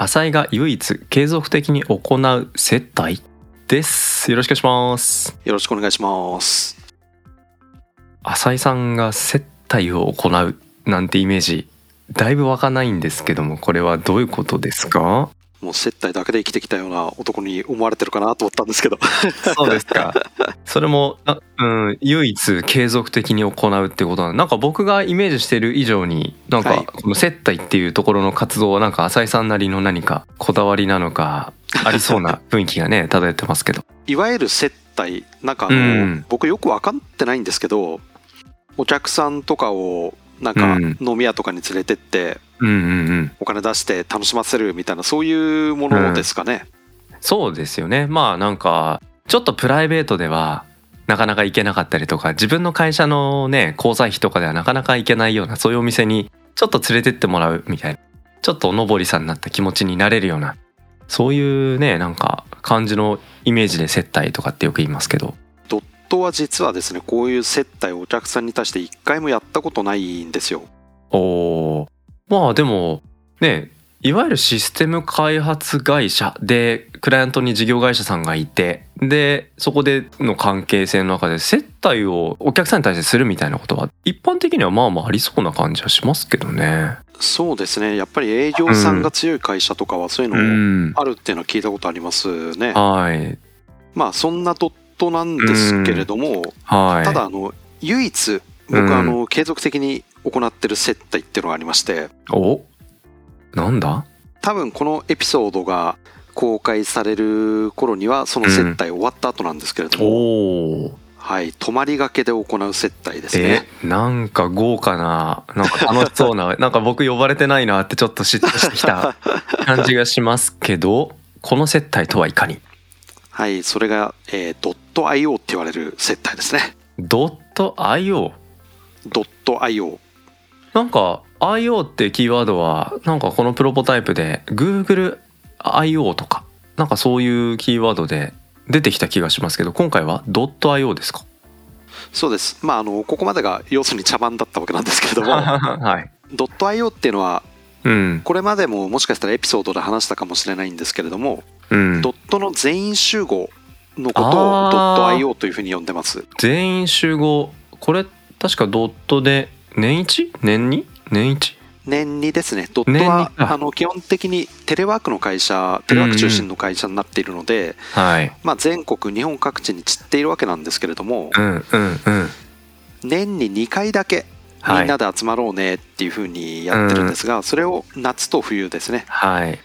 浅井が唯一継続的に行う接待です。よろしくお願いします。よろしくお願いします。浅井さんが接待を行うなんてイメージだいぶ湧かないんですけどもこれはどういうことですか？もう接待だけで生きてきたような男に思われてるかなと思ったんですけど。そうですか。それもあうん唯一継続的に行うってことはなんか僕がイメージしてる以上になんはい。かこの接待っていうところの活動はなんか浅井さんなりの何かこだわりなのかありそうな雰囲気がね 漂ってますけど。いわゆる接待、なんかあの、うん。僕よく分かってないんですけど、お客さんとかをなんかうん。飲み屋とかに連れてって、うんうんうんお金出して楽しませるみたいな、そういうものですかね。そうですよね。まあなんかちょっとプライベートではなかなか行けなかったりとか自分の会社のね交際費とかではなかなか行けないようなそういうお店にちょっと連れてってもらうみたいなちょっとおのぼりさんになった気持ちになれるようなそういうねなんか感じのイメージで接待とかってよく言いますけど。ドットは実はですね、こういう接待をお客さんに対して一回もやったことないんですよ。おーまあでもねいわゆるシステム開発会社でクライアントに事業会社さんがいてでそこでの関係性の中で接待をお客さんに対してするみたいなことは一般的にはまあまあありそうな感じはしますけどね。そうですね。やっぱり営業さんが強い会社とかはそういううのん、あるっていうのは聞いたことありますね。はいまあそんなドットなんですけれども、はい。ただあの唯一僕うんあの継続的に行ってる接待っていうのがありましておなんだ多分このエピソードが公開される頃にはその接待終わった後なんですけれども、おお。はい泊まりがけで行う接待ですねえなんか豪華ななんか楽しそうななんか僕呼ばれてないなってちょっと嫉妬してきた感じがしますけどこの接待とはいかにはいそれが、えー、ドット .io って言われる接待ですねドット .io ドット .io なんか IO ってキーワードはなんかこのプロポタイプで GoogleIO とかなんかそういうキーワードで出てきた気がしますけど今回はドット .io ですか？そうです。まああのここまでが要するに茶番だったわけなんですけれどもはい。ドット .io っていうのはうんこれまでももしかしたらエピソードで話したかもしれないんですけれども、うん。ドットの全員集合のことをあー。ドット .io というふうに呼んでます。全員集合。これ確かドットで年一？年に年一？年にですね、ドット年はにああの基本的にテレワークの会社、テレワーク中心の会社になっているので、はい。まあ、全国、日本各地に散っているわけなんですけれども、うんうんうん。年に2回だけみはい。んなで集まろうねっていうふうにやってるんですが、それを夏と冬ですね、はい。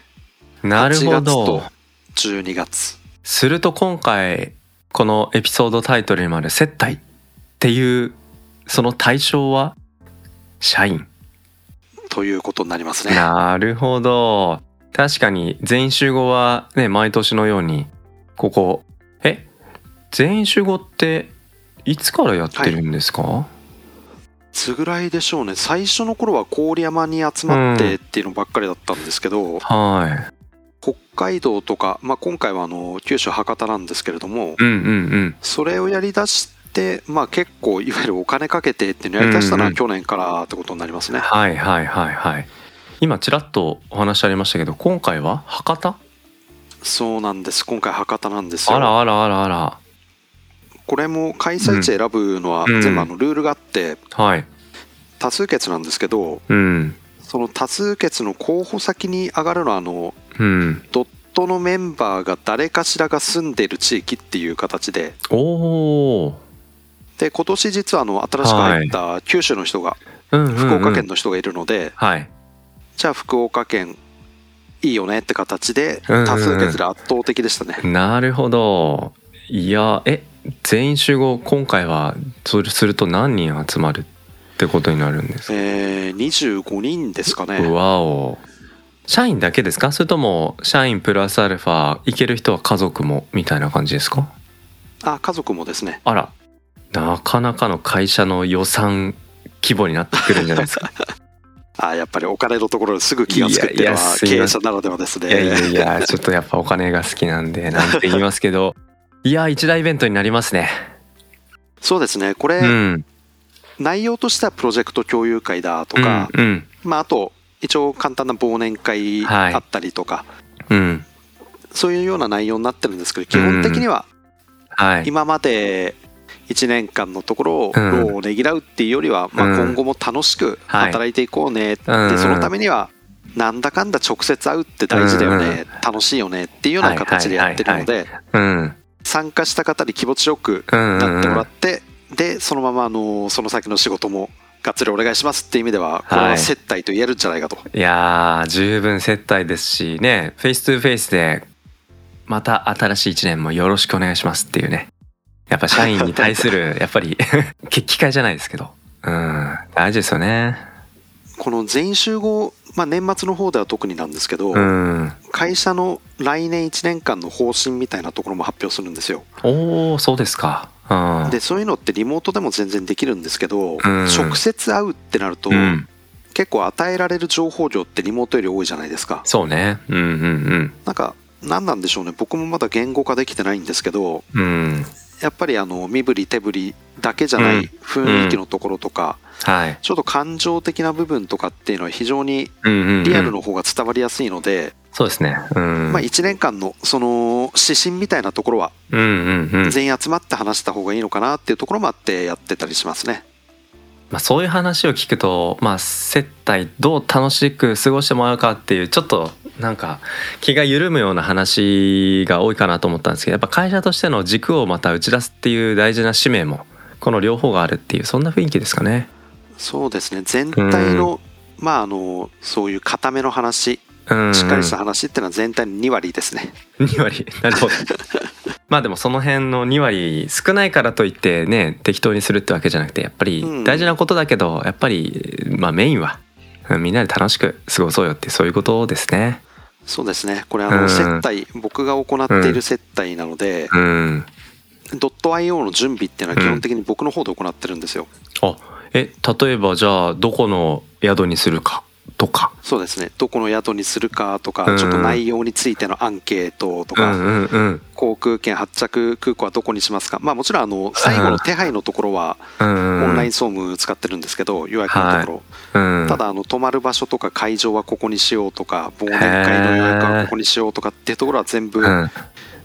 なるほ8月どと12月。すると今回このエピソードタイトルにもある接待っていうその対象は？社員。ということになりますね。なるほど。確かに全員集合はね毎年のようにここえ全員集合っていつからやってるんですか、い。つぐらいでしょうね。最初の頃は郡山に集まってっていうのばっかりだったんですけど、はい。北海道とか、まあ、今回はあの九州博多なんですけれどもうんうんうん。それをやりだして、まあ、結構いわゆるお金かけてっていうのをやりだしたのうんうんは去年からってことになりますね、はいはいはいはい今ちらっとお話ありましたけど今回は博多？そうなんです。今回博多なんですよ。あらあらあらあら。これも開催地選ぶのはうん。全部あのルールがあってはい。多数決なんですけどうん。その多数決の候補先に上がるのはあのうん。ドットのメンバーが誰かしらが住んでいる地域っていう形でおおで今年実はあの新しく入った九州の人が、福岡県の人がいるので、はい。じゃあ福岡県いいよねって形でうんうんうん。多数決で圧倒的でしたね、なるほど。いやえ全員集合今回はそれすると何人集まるってことになるんですか、えー、25人ですかね。わお。社員だけですか？それとも社員プラスアルファ行ける人は家族もみたいな感じですか？あ家族もですね。あらなかなかの会社の予算規模になってくるんじゃないですか。あやっぱりお金のところですぐ気が付くっていうのは経営者ならではですね。いやいやいやちょっとやっぱお金が好きなんでなんて言いますけど。いや一大イベントになりますね。そうですね。これ、うん。内容としてはプロジェクト共有会だとか、うんうん。まあ、あと一応簡単な忘年会はい。あったりとか、うん。そういうような内容になってるんですけど基本的にははい。今まで1年間のところをうん。労をねぎらうっていうよりは、まあ、うん今後も楽しくはい。働いていこうね、うん。でそのためにはなんだかんだ直接会うって大事だよね、楽しいよねっていうような形でやってるのでうん。参加した方に気持ちよくうんなってもらって、でそのままあのその先の仕事もがっつりお願いしますっていう意味ではこれは接待と言えるんじゃないかと、いやー十分接待ですしね face to face でまた新しい一年もよろしくお願いしますっていうねやっぱ社員に対する やっぱり決起会じゃないですけど。うん。大事ですよね。この全員集合、まあ、年末の方では特になんですけど、うん。会社の来年1年間の方針みたいなところも発表するんですよ。おおそうですか。うん。でそういうのってリモートでも全然できるんですけど、ん。直接会うってなると、うん。結構与えられる情報量ってリモートより多いじゃないですか。そうね。うんうんなんか何なんでしょうね。僕もまだ言語化できてないんですけどうんうんやっぱりあの身振り手振りだけじゃない雰囲気のところとか、はい。ちょっと感情的な部分とかっていうのは非常にリアルの方が伝わりやすいので、そうですね。うん。まあ、1年間のその指針みたいなところは全員集まって話した方がいいのかなっていうところもあってやってたりしますね。まあ、そういう話を聞くと、まあ、接待どう楽しく過ごしてもらうかっていうちょっとなんか気が緩むような話が多いかなと思ったんですけどやっぱ会社としての軸をまた打ち出すっていう大事な使命もこの両方があるっていうそんな雰囲気ですかね。そうですね。全体の、まああのそういう固めの話うん。しっかりした話っていうのは全体の2割ですね。2割。なるほど。まあでもその辺の2割少ないからといってね適当にするってわけじゃなくてやっぱりうん。大事なことだけどやっぱりまあメインはうんみんなで楽しく過ごそうよってそういうことですね。そうですね。これあのうん。接待、僕が行っている接待なので、うん。ドット .io の準備っていうのは基本的に僕の方で行ってるんですよ。あえ例えばじゃあどこの宿にするかとか。そうですね。どこの宿にするかとか、うん。ちょっと内容についてのアンケートとか、うんうんうん。航空券発着空港はどこにしますか。まあもちろんあの最後の手配のところはうんオンライン総務使ってるんですけど予約のところ、うん。ただあの泊まる場所とか会場はここにしようとか忘年会の予約はここにしようとかっていうところは全部うん。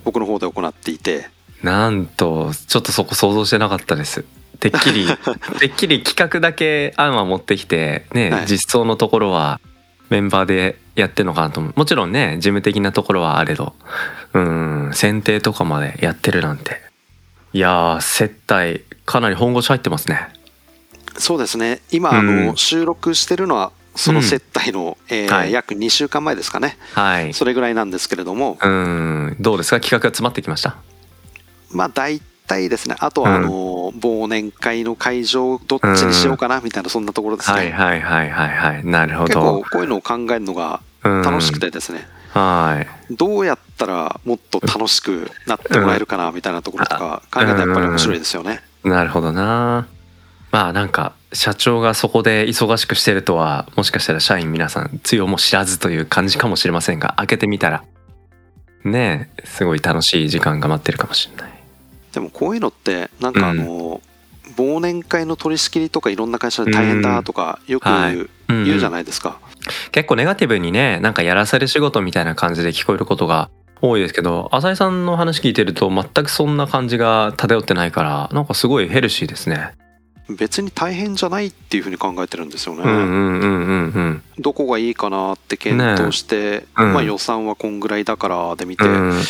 僕の方で行っていて、なんとちょっとそこ想像してなかったですてっきり てっきり企画だけ案は持ってきてね、はい。実装のところはメンバーでやってんのかなと思う。もちろんね事務的なところはあれどうん選定とかまでやってるなんて。いやー接待かなり本腰入ってますね。そうですね。今あうん。の収録してるのはその接待の、えーはい。約2週間前ですかね。はい。それぐらいなんですけれども。うん。どうですか？企画が詰まってきました？まあ大体ですね。あとはあの、忘年会の会場どっちにしようかなみたいなそんなところですね、はいはいはいはいはい。なるほ結構どこういうのを考えるのがうん楽しくてですね、はい。どうやったらもっと楽しくなってもらえるかなみたいなところとか考えたらやっぱり面白いですよね。なるほどな。まあなんか社長がそこで忙しくしてるとはもしかしたら社員皆さんつよも知らずという感じかもしれませんが開けてみたらねえすごい楽しい時間が待ってるかもしれないでもこういうのってなんかあの、忘年会の取り仕切りとかいろんな会社で大変だとかよくはい。言うじゃいないですか。結構ネガティブにねなんかやらされ仕事みたいな感じで聞こえることが多いですけど浅井さんの話聞いてると全くそんな感じが漂ってないからなんかすごいヘルシーですね。別に大変じゃないっていうふうに考えてるんですよね。うんうんうんうんうん。どこがいいかなって検討して、うん。まあ、予算はこんぐらいだからで見て、うん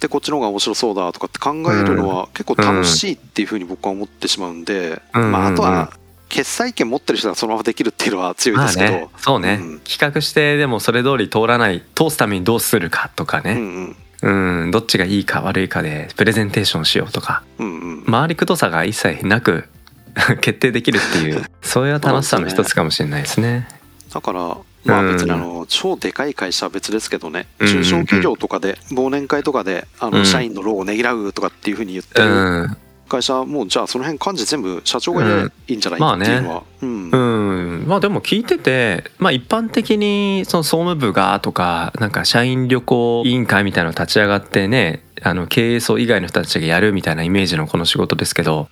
でこっちの方が面白そうだとかって考えるのは結構楽しいっていうふうに僕は思ってしまうんで、うん。まあ、あとは決済権持ってる人がそのままできるっていうのは強いまあですけど、ね。そうね、うん。企画してでもそれ通り通らない通すためにどうするかとかうんね、うん。うん、どっちがいいか悪いかでプレゼンテーションしようとか。うんうん。回りくどさが一切なく 決定できるっていう そういう楽しさの一つかもしれないですね。だからまあうん。別にあの超でかい会社は別ですけどね、うん中小企業とかで忘年会とかであうん。の社員の労をねぎらうとかっていうふうに言ってうるん。会社はもうじゃあその辺幹事全部社長がいいんじゃないっていうのは、うん。うん。まあでも聞いててまあ一般的にその総務部がとかなんか社員旅行委員会みたいなの立ち上がってねあの経営層以外の人たちがやるみたいなイメージのこの仕事ですけど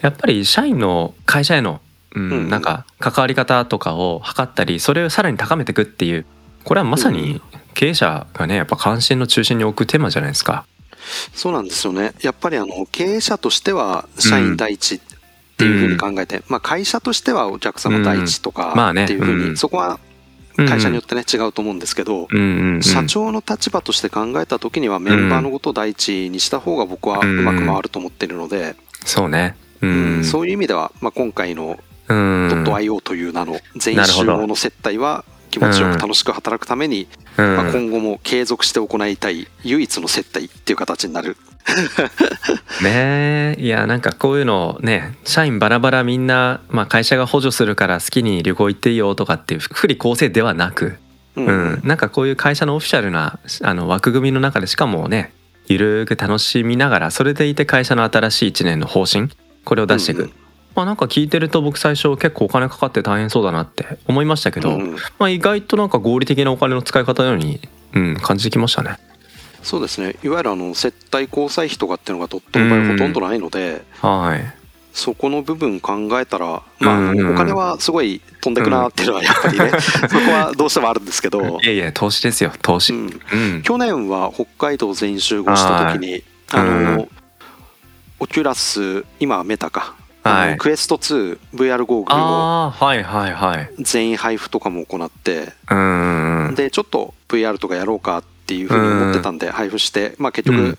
やっぱり社員の会社への、うん。うん。なんか関わり方とかを測ったりそれをさらに高めていくっていう。これはまさに経営者がねやっぱ関心の中心に置くテーマじゃないですか。そうなんですよね。やっぱりあの経営者としては社員第一っていうふうに考えて、まあ、会社としてはお客様第一とかまあね。っていうふうに、うん。そこは会社によってね、違うと思うんですけど、うんうんうん。社長の立場として考えた時にはメンバーのことを第一にした方が僕はうまく回ると思ってるので、そうね。ううんん。そういう意味では、まあ、今回の .io という名の全員集合の接待は気持ちよく楽しく働くために、うん。まあ、今後も継続して行いたい唯一の接待っていう形になる。ねえ。いやなんかこういうのね社員バラバラみんな、まあ、会社が補助するから好きに旅行行っていいよとかっていう福利厚生ではなく、ううん。なんかこういう会社のオフィシャルなあの枠組みの中でしかもねゆるーく楽しみながらそれでいて会社の新しい1年の方針これを出していく、うんまあなんか聞いてると僕最初結構お金かかって大変そうだなって思いましたけど、うんまあ、意外となんか合理的なお金の使い方のように、うん、感じてきましたね。そうですね。いわゆるあの接待交際費とかっていうのがドットの場ほとんどないので、はい。そこの部分考えたら、まあお金はすごい飛んでくなっていうのはやっぱりね、そこはどうしてもあるんですけど。い、やいや投資ですよ投資、うん。うん。去年は北海道全員集合した時に、あうの、オキュラス今はメタか、あはい。のクエスト 2VR ゴーグルをはいはいはい。全員配布とかも行って。でちょっと VR とかやろうかっていうふうに思ってたんで配布してまあ結局うん。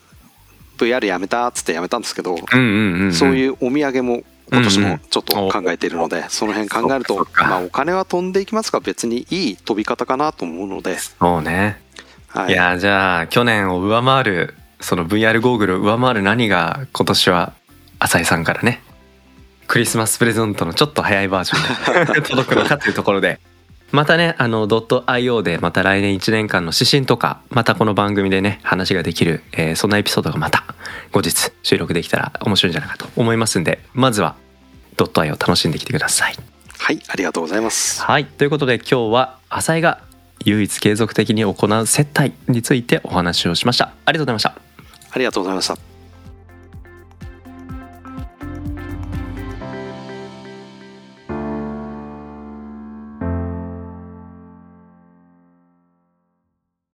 VR やめたっつってやめたんですけどそういうお土産も今年もちょっと考えているのでその辺考えるとまあお金は飛んでいきますが別にいい飛び方かなと思うので。そうね、、はい。いやじゃあ去年を上回るその VR ゴーグルを上回る何が今年は浅井さんからねクリスマスプレゼントのちょっと早いバージョンで 届くのかというところで。またねあのドット .io でまた来年1年間の指針とかまたこの番組でね話ができる、えーそんなエピソードがまた後日収録できたら面白いんじゃないかと思いますんでまずはドット .io 楽しんできてください。はいありがとうございます。はいということで今日は浅井が唯一継続的に行う接待についてお話をしました。ありがとうございました。ありがとうございました